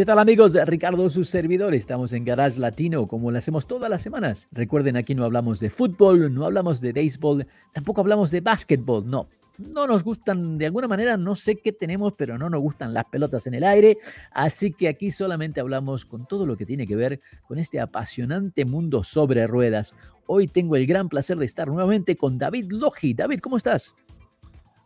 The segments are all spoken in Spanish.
¿Qué tal amigos? Ricardo, su servidor. Estamos en Garage Latino como lo hacemos todas las semanas. Recuerden, aquí no hablamos de fútbol, no hablamos de béisbol, tampoco hablamos de básquetbol, no. No nos gustan, de alguna manera, no sé qué tenemos, pero no nos gustan las pelotas en el aire. Así que aquí solamente hablamos con todo lo que tiene que ver con este apasionante mundo sobre ruedas. Hoy tengo el gran placer de estar nuevamente con David Logi. David, ¿cómo estás?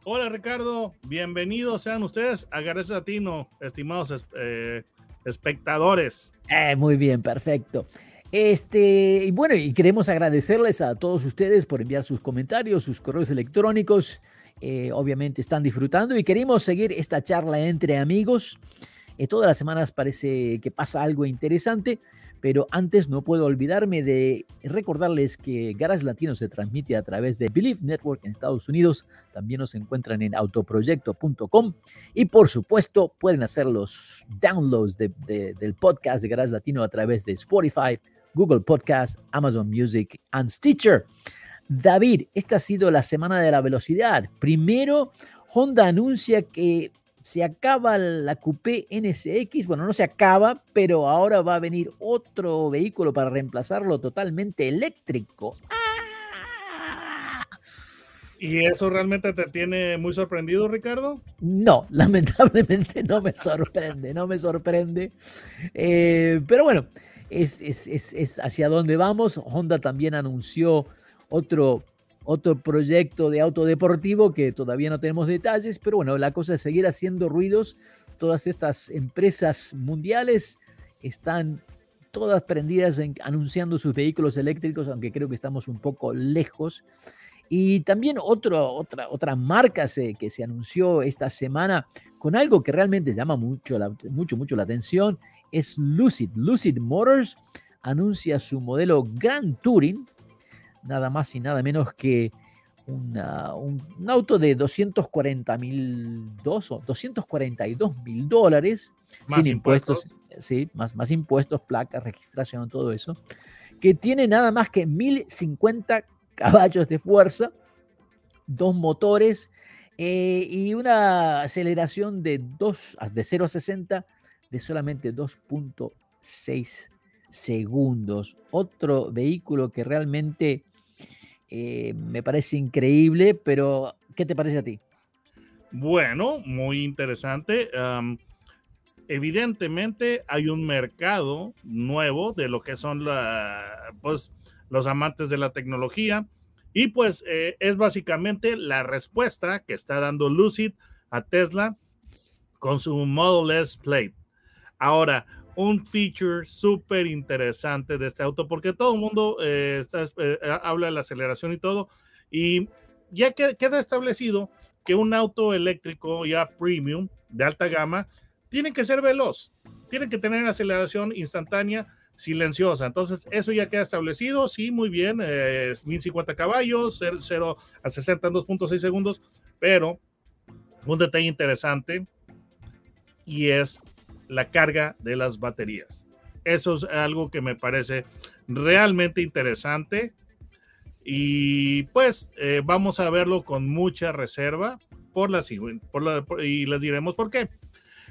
Hola Ricardo, bienvenidos sean ustedes a Garage Latino, estimados eh, espectadores. Eh, muy bien, perfecto. Este, y bueno, y queremos agradecerles a todos ustedes por enviar sus comentarios, sus correos electrónicos. Eh, obviamente están disfrutando y queremos seguir esta charla entre amigos. Eh, todas las semanas parece que pasa algo interesante. Pero antes no puedo olvidarme de recordarles que Garage Latino se transmite a través de Believe Network en Estados Unidos. También nos encuentran en autoproyecto.com. Y por supuesto, pueden hacer los downloads del podcast de Garage Latino a través de Spotify, Google Podcast, Amazon Music and Stitcher. David, esta ha sido la semana de la velocidad. Primero, Honda anuncia que se acaba la Coupé NSX, bueno, no se acaba, pero ahora va a venir otro vehículo para reemplazarlo totalmente eléctrico. ¿Y eso realmente te tiene muy sorprendido, Ricardo? No, lamentablemente no me sorprende, no me sorprende. Eh, pero bueno, es, es, es hacia dónde vamos. Honda también anunció otro otro proyecto de auto deportivo que todavía no tenemos detalles, pero bueno, la cosa es seguir haciendo ruidos. Todas estas empresas mundiales están todas prendidas en, anunciando sus vehículos eléctricos, aunque creo que estamos un poco lejos. Y también otro, otra, otra marca que se anunció esta semana con algo que realmente llama mucho, mucho, mucho la atención es Lucid. Lucid Motors anuncia su modelo Grand Touring, nada más y nada menos que un, auto de 240 mil 242 mil dólares sin impuestos, sí, más, más impuestos, placas, registración, todo eso, que tiene nada más que 1050 caballos de fuerza, dos motores eh, y una aceleración de, 2, de 0 a 60 de solamente 2.6 segundos. Otro vehículo que realmente eh, me parece increíble, pero ¿qué te parece a ti? Bueno, muy interesante. evidentemente hay un mercado nuevo de lo que son pues, los amantes de la tecnología y pues eh, es básicamente la respuesta que está dando Lucid a Tesla con su Model S Plate. Ahora, un feature súper interesante de este auto, porque todo el mundo eh, está, eh, habla de la aceleración y todo, y ya queda establecido que un auto eléctrico ya premium, de alta gama, tiene que ser veloz, tiene que tener aceleración instantánea, silenciosa. Entonces, eso ya queda establecido, sí, muy bien, 1050 caballos, 0, a 60 en 2.6 segundos, pero un detalle interesante y es la carga de las baterías. Eso es algo que me parece realmente interesante y pues eh, vamos a verlo con mucha reserva por la, por y les diremos por qué.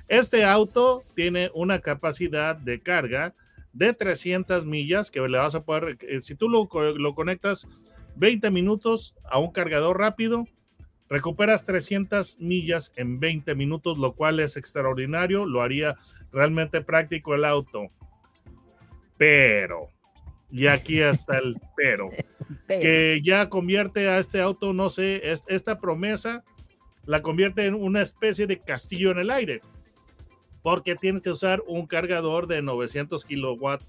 Este auto tiene una capacidad de carga de 300 millas que le vas a poder, eh, si tú lo, lo conectas 20 minutos a un cargador rápido, Recuperas 300 millas en 20 minutos, lo cual es extraordinario, lo haría realmente práctico el auto. Pero, y aquí está el pero, que ya convierte a este auto, no sé, esta promesa la convierte en una especie de castillo en el aire, porque tienes que usar un cargador de 900 kilowatts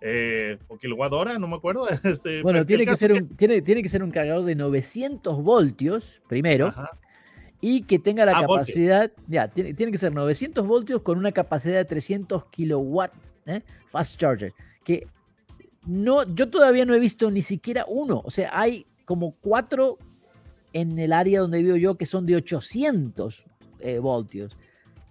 eh, o kilowatt hora, no me acuerdo. Este, bueno, tiene que, ser un, tiene, tiene que ser un cargador de 900 voltios primero. Y que tenga la ah, capacidad, ya, tiene, tiene, que ser 900 voltios con una capacidad de 300 kilowatt, ¿eh? fast charger. Que No, yo todavía no he visto ni siquiera uno. O sea, hay como cuatro en el área donde vivo yo que son de 800 eh, voltios.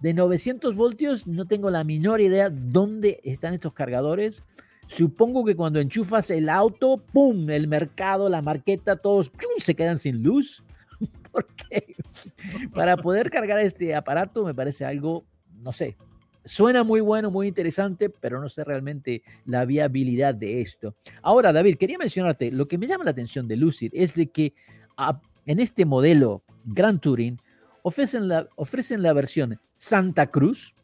De 900 voltios no tengo la menor idea dónde están estos cargadores. Supongo que cuando enchufas el auto, ¡pum! El mercado, la marqueta, todos se quedan sin luz. Porque para poder cargar este aparato me parece algo, no sé, suena muy bueno, muy interesante, pero no sé realmente la viabilidad de esto. Ahora, David, quería mencionarte, lo que me llama la atención de Lucid es de que en este modelo Grand Touring ofrecen la, ofrecen la versión Santa Cruz,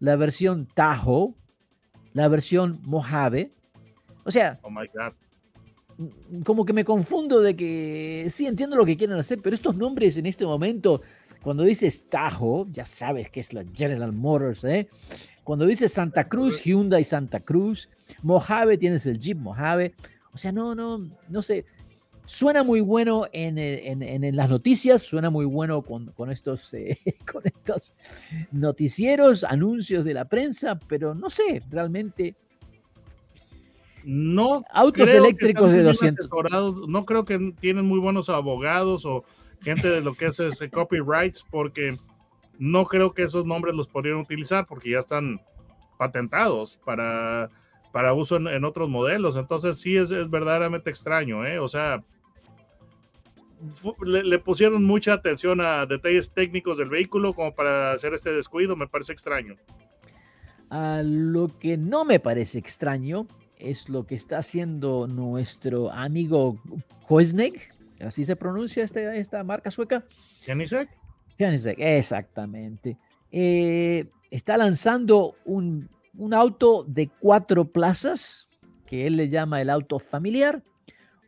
la versión Tahoe, la versión Mojave. O sea, oh my God. como que me confundo de que sí entiendo lo que quieren hacer, pero estos nombres en este momento, cuando dices Tahoe, ya sabes que es la General Motors, ¿eh? Cuando dices Santa Cruz, Hyundai Santa Cruz, Mojave, tienes el Jeep Mojave. O sea, no, no, no sé. Suena muy bueno en, en, las noticias, suena muy bueno con, con estos, eh, con estos noticieros, anuncios de la prensa, pero no sé, realmente. No autos eléctricos de 200 no creo que tienen muy buenos abogados o gente de lo que es ese copyrights porque no creo que esos nombres los podrían utilizar porque ya están patentados para, para uso en, otros modelos entonces sí es, es verdaderamente extraño ¿eh? o sea le, pusieron mucha atención a detalles técnicos del vehículo como para hacer este descuido, me parece extraño. A lo que no me parece extraño es lo que está haciendo nuestro amigo Koesneck, así se pronuncia esta, esta marca sueca. Koenigsegg. Koenigsegg, exactamente. Eh, está lanzando un, un auto de cuatro plazas, que él le llama el auto familiar,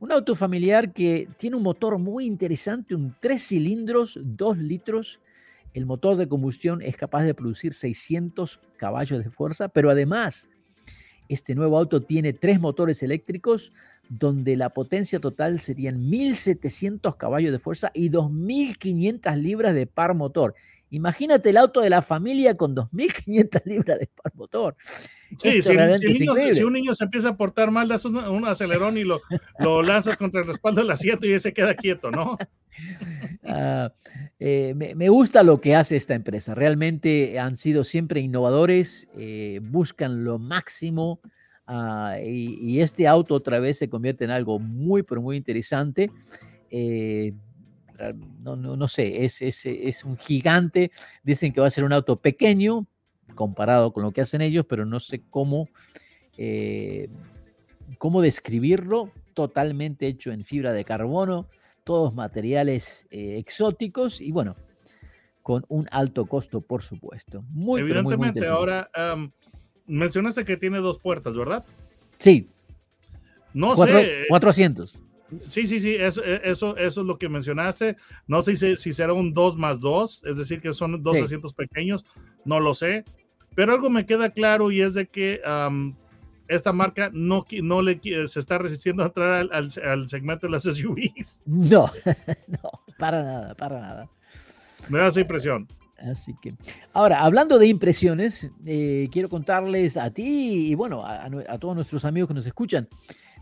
un auto familiar que tiene un motor muy interesante, un 3 cilindros, 2 litros. El motor de combustión es capaz de producir 600 caballos de fuerza, pero además este nuevo auto tiene tres motores eléctricos donde la potencia total serían 1700 caballos de fuerza y 2500 libras de par motor. Imagínate el auto de la familia con 2.500 libras de par motor. Sí, si, un niño se empieza a portar mal, das un, acelerón y lo, lo, lanzas contra el respaldo del asiento y ese queda quieto, ¿no? Ah, eh, me, gusta lo que hace esta empresa. Realmente han sido siempre innovadores, eh, buscan lo máximo ah, y, este auto otra vez se convierte en algo muy, pero muy interesante. Eh, no, no, no sé, es, es, es, un gigante. Dicen que va a ser un auto pequeño comparado con lo que hacen ellos, pero no sé cómo, eh, cómo describirlo. Totalmente hecho en fibra de carbono, todos materiales eh, exóticos y bueno, con un alto costo, por supuesto. Muy, Evidentemente, ahora mencionaste que tiene dos puertas, ¿verdad? Sí. No sé. 400. Sí, sí, sí, eso, e, eso, eso es lo que mencionaste. No sé si, si será un 2 más 2, es decir, que son dos asientos pequeños, no lo sé. Pero algo me queda claro y es de que esta marca no, no le, se está resistiendo a entrar al, segmento de las SUVs. No, no, para nada, para nada. Me da esa impresión. Así que, ahora, hablando de impresiones, eh, quiero contarles a ti y bueno, a, a todos nuestros amigos que nos escuchan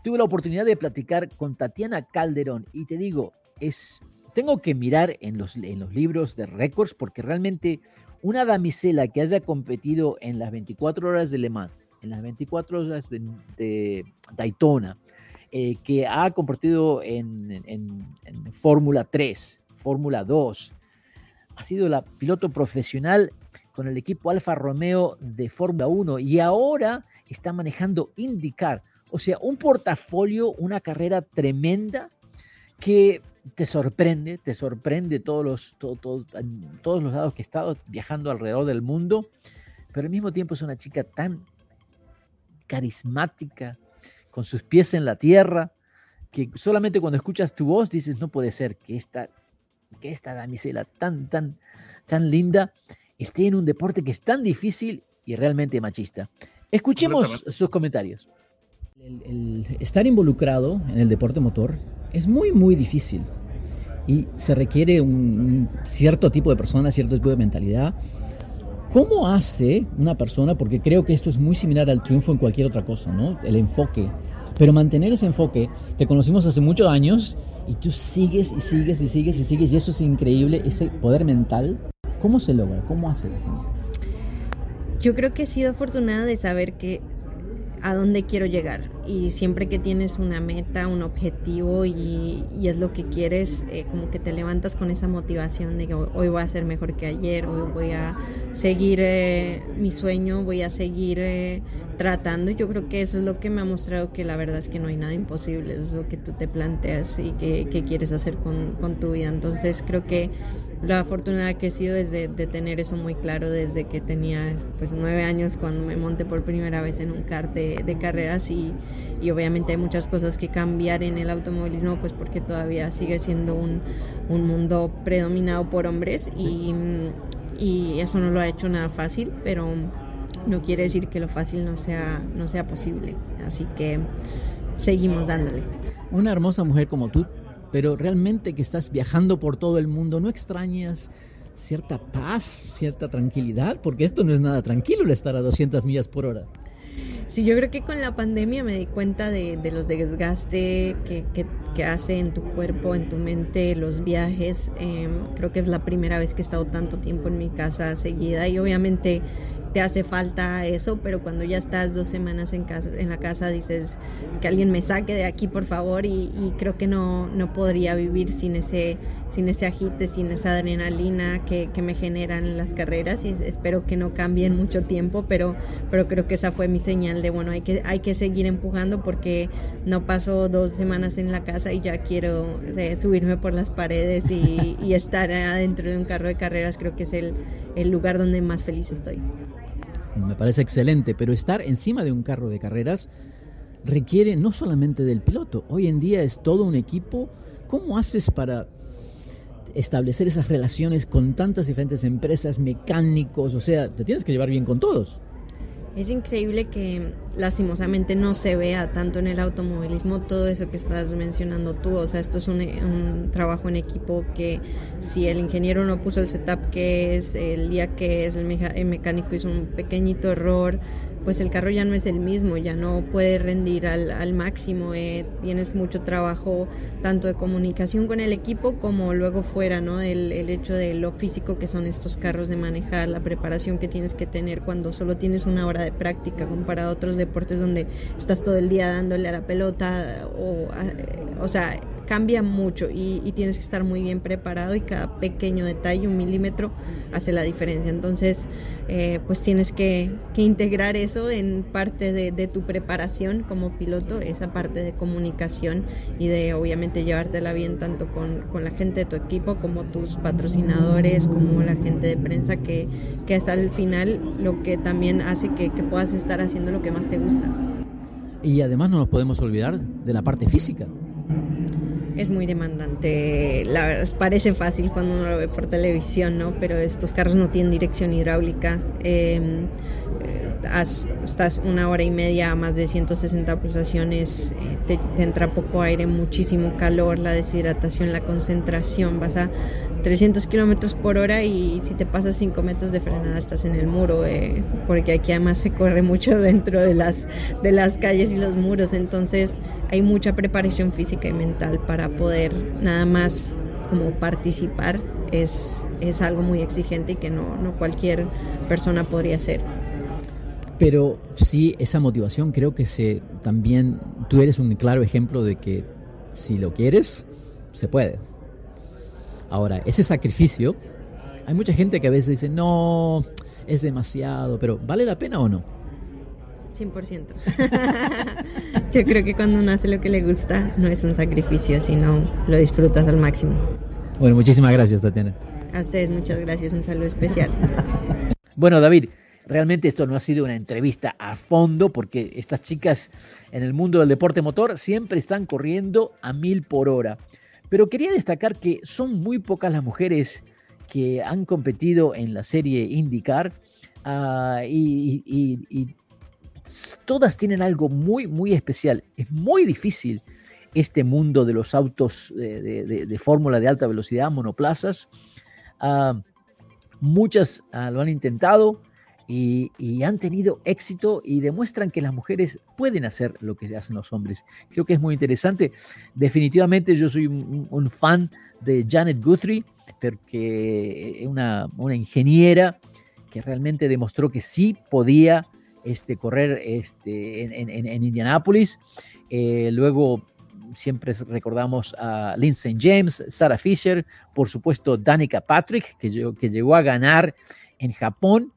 tuve la oportunidad de platicar con Tatiana Calderón y te digo, es, tengo que mirar en los, en los libros de récords porque realmente una damisela que haya competido en las 24 horas de Le Mans, en las 24 horas de, Daytona, eh, que ha competido en, en Fórmula 3, Fórmula 2, ha sido la piloto profesional con el equipo Alfa Romeo de Fórmula 1 y ahora está manejando IndyCar. O sea, un portafolio, una carrera tremenda que te sorprende, te sorprende todos los, todos los lados que he estado viajando alrededor del mundo, pero al mismo tiempo es una chica tan carismática, con sus pies en la tierra, que solamente cuando escuchas tu voz dices, no puede ser que esta, que esta damisela tan, tan, tan linda esté en un deporte que es tan difícil y realmente machista. Escuchemos sus comentarios. El, estar involucrado en el deporte motor es muy, muy difícil y se requiere un, cierto tipo de persona, cierto tipo de mentalidad. ¿Cómo hace una persona, porque creo que esto es muy similar al triunfo en cualquier otra cosa, ¿no? El enfoque. Pero mantener ese enfoque, te conocimos hace muchos años y tú sigues y sigues y sigues y sigues y eso es increíble, ese poder mental. ¿Cómo se logra? ¿Cómo hace la gente? Yo creo que he sido afortunada de saber que a dónde quiero llegar. Y siempre que tienes una meta, un objetivo y, es lo que quieres, eh, como que te levantas con esa motivación de que hoy voy a ser mejor que ayer, hoy voy a seguir eh, mi sueño, voy a seguir eh, tratando. Yo creo que eso es lo que me ha mostrado que la verdad es que no hay nada imposible, es lo que tú te planteas y que, quieres hacer con, con tu vida. Entonces creo que la afortunada que he sido es de, tener eso muy claro desde que tenía pues nueve años cuando me monté por primera vez en un kart de, carreras y, obviamente hay muchas cosas que cambiar en el automovilismo pues porque todavía sigue siendo un, mundo predominado por hombres y, y, eso no lo ha hecho nada fácil pero no quiere decir que lo fácil no sea, no sea posible así que seguimos dándole. Una hermosa mujer como tú pero realmente que estás viajando por todo el mundo, ¿no extrañas cierta paz, cierta tranquilidad? Porque esto no es nada tranquilo el estar a 200 millas por hora. Sí, yo creo que con la pandemia me di cuenta de, los desgastes que, que, hace en tu cuerpo, en tu mente, los viajes. Em, creo que es la primera vez que he estado tanto tiempo en mi casa seguida y obviamente te hace falta eso, pero cuando ya estás dos semanas en, casa, en la casa dices que alguien me saque de aquí por favor y, creo que no, no podría vivir sin ese, sin ese agite, sin esa adrenalina que, me generan las carreras y espero que no cambie en mucho tiempo, pero, pero creo que esa fue mi señal de bueno, hay que, hay que seguir empujando porque no paso dos semanas en la casa y ya quiero subirme por las paredes y, y, estar adentro de un carro de carreras, creo que es el, el lugar donde más feliz estoy me parece excelente, pero estar encima de un carro de carreras requiere no solamente del piloto, hoy en día es todo un equipo. ¿Cómo haces para establecer esas relaciones con tantas diferentes empresas, mecánicos? O sea, te tienes que llevar bien con todos. Es increíble que lastimosamente no se vea tanto en el automovilismo todo eso que estás mencionando tú. O sea, esto es un, trabajo en equipo que si el ingeniero no puso el setup que es, el día que es, el, el mecánico hizo un pequeñito error, pues el carro ya no es el mismo, ya no puede rendir al, máximo, eh, tienes mucho trabajo tanto de comunicación con el equipo como luego fuera, ¿no? El, el, hecho de lo físico que son estos carros de manejar, la preparación que tienes que tener cuando solo tienes una hora de práctica comparado a otros deportes donde estás todo el día dándole a la pelota o, o sea, cambia mucho y, tienes que estar muy bien preparado y cada pequeño detalle, un milímetro, hace la diferencia. Entonces, eh, pues tienes que, integrar eso en parte de, tu preparación como piloto, esa parte de comunicación y de obviamente llevártela bien tanto con, la gente de tu equipo como tus patrocinadores, como la gente de prensa, que, que hasta el final lo que también hace que, que puedas estar haciendo lo que más te gusta. Y además no nos podemos olvidar de la parte física es muy demandante. La verdad, parece fácil cuando uno lo ve por televisión, ¿no? Pero estos carros no tienen dirección hidráulica. Em, estás una hora y media a más de 160 pulsaciones, eh, te, te, entra poco aire, muchísimo calor, la deshidratación, la concentración, vas a 300 kilómetros por hora y si te pasas 5 metros de frenada estás en el muro, eh, porque aquí además se corre mucho dentro de las, de las calles y los muros, entonces hay mucha preparación física y mental para poder nada más como participar, es, es algo muy exigente y que no, no cualquier persona podría hacer. Pero sí, esa motivación creo que se también, tú eres un claro ejemplo de que si lo quieres, se puede. Ahora, ese sacrificio, hay mucha gente que a veces dice, no, es demasiado, pero ¿vale la pena o no? 100%. Yo creo que cuando uno hace lo que le gusta, no es un sacrificio, sino lo disfrutas al máximo. Bueno, muchísimas gracias, Tatiana. A ustedes muchas gracias, un saludo especial. bueno, David, realmente esto no ha sido una entrevista a fondo porque estas chicas en el mundo del deporte motor siempre están corriendo a mil por hora. Pero quería destacar que son muy pocas las mujeres que han competido en la serie IndyCar ah, y, todas tienen algo muy, muy especial. Es muy difícil este mundo de los autos de, fórmula de alta velocidad, monoplazas. Ah, Muchas ah, lo han intentado y, han tenido éxito y demuestran que las mujeres pueden hacer lo que hacen los hombres. Creo que es muy interesante. Definitivamente yo soy un, fan de Janet Guthrie, porque es una, una ingeniera que realmente demostró que sí podía este, correr este, en, en, en Indianápolis. Eh, luego siempre recordamos a Lindsay James, Sarah Fisher, por supuesto Danica Patrick, que, que llegó a ganar en Japón.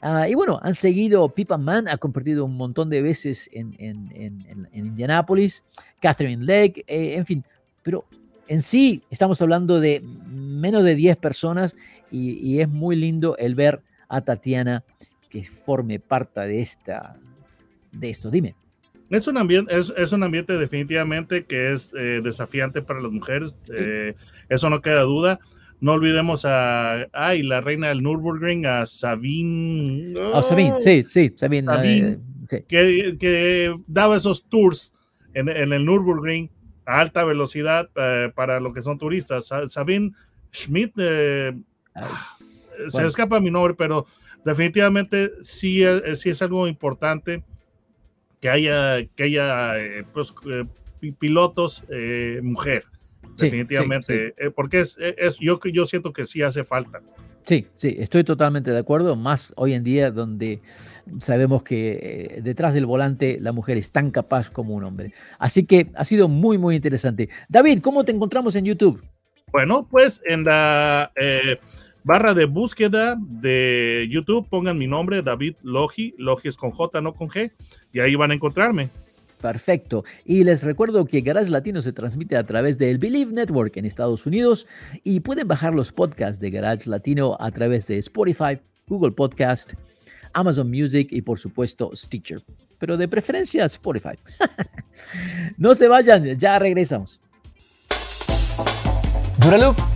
Ah, y bueno, han seguido, Pipa Man ha compartido un montón de veces en, en, en, Indianápolis, Catherine Legg, eh, en fin, pero en sí estamos hablando de menos de 10 personas y, y es muy lindo el ver a Tatiana que forme parte de, esta, de esto. Dime. Es un ambiente, es, un ambiente definitivamente que es eh, desafiante para las mujeres, eh, eso no queda duda. No olvidemos a ay, la reina del Nürburgring, a Sabine. Oh, Sabine, sí, sí, Sabine. Eh, que, que, daba esos tours en, en, el Nürburgring a alta velocidad para lo que son turistas. Sabine Schmidt, ah, se escapa mi nombre, pero definitivamente sí, sí es algo importante que haya, que haya eh, pues, eh, pilotos eh, mujer, definitivamente, porque es, es, yo, yo siento que sí hace falta. Sí, sí, estoy totalmente de acuerdo, más hoy en día donde sabemos que detrás del volante la mujer es tan capaz como un hombre. Así que ha sido muy, muy interesante. David, ¿cómo te encontramos en YouTube? Bueno, pues en la barra de búsqueda de YouTube, pongan mi nombre, David Logi, Logi es con J, no con G, y ahí van a encontrarme. Perfecto. Y les recuerdo que Garage Latino se transmite a través del Believe Network en Estados Unidos y pueden bajar los podcasts de Garage Latino a través de Spotify, Google Podcast, Amazon Music y por supuesto Stitcher. Pero de preferencia Spotify. no se vayan, ya regresamos. Duraloop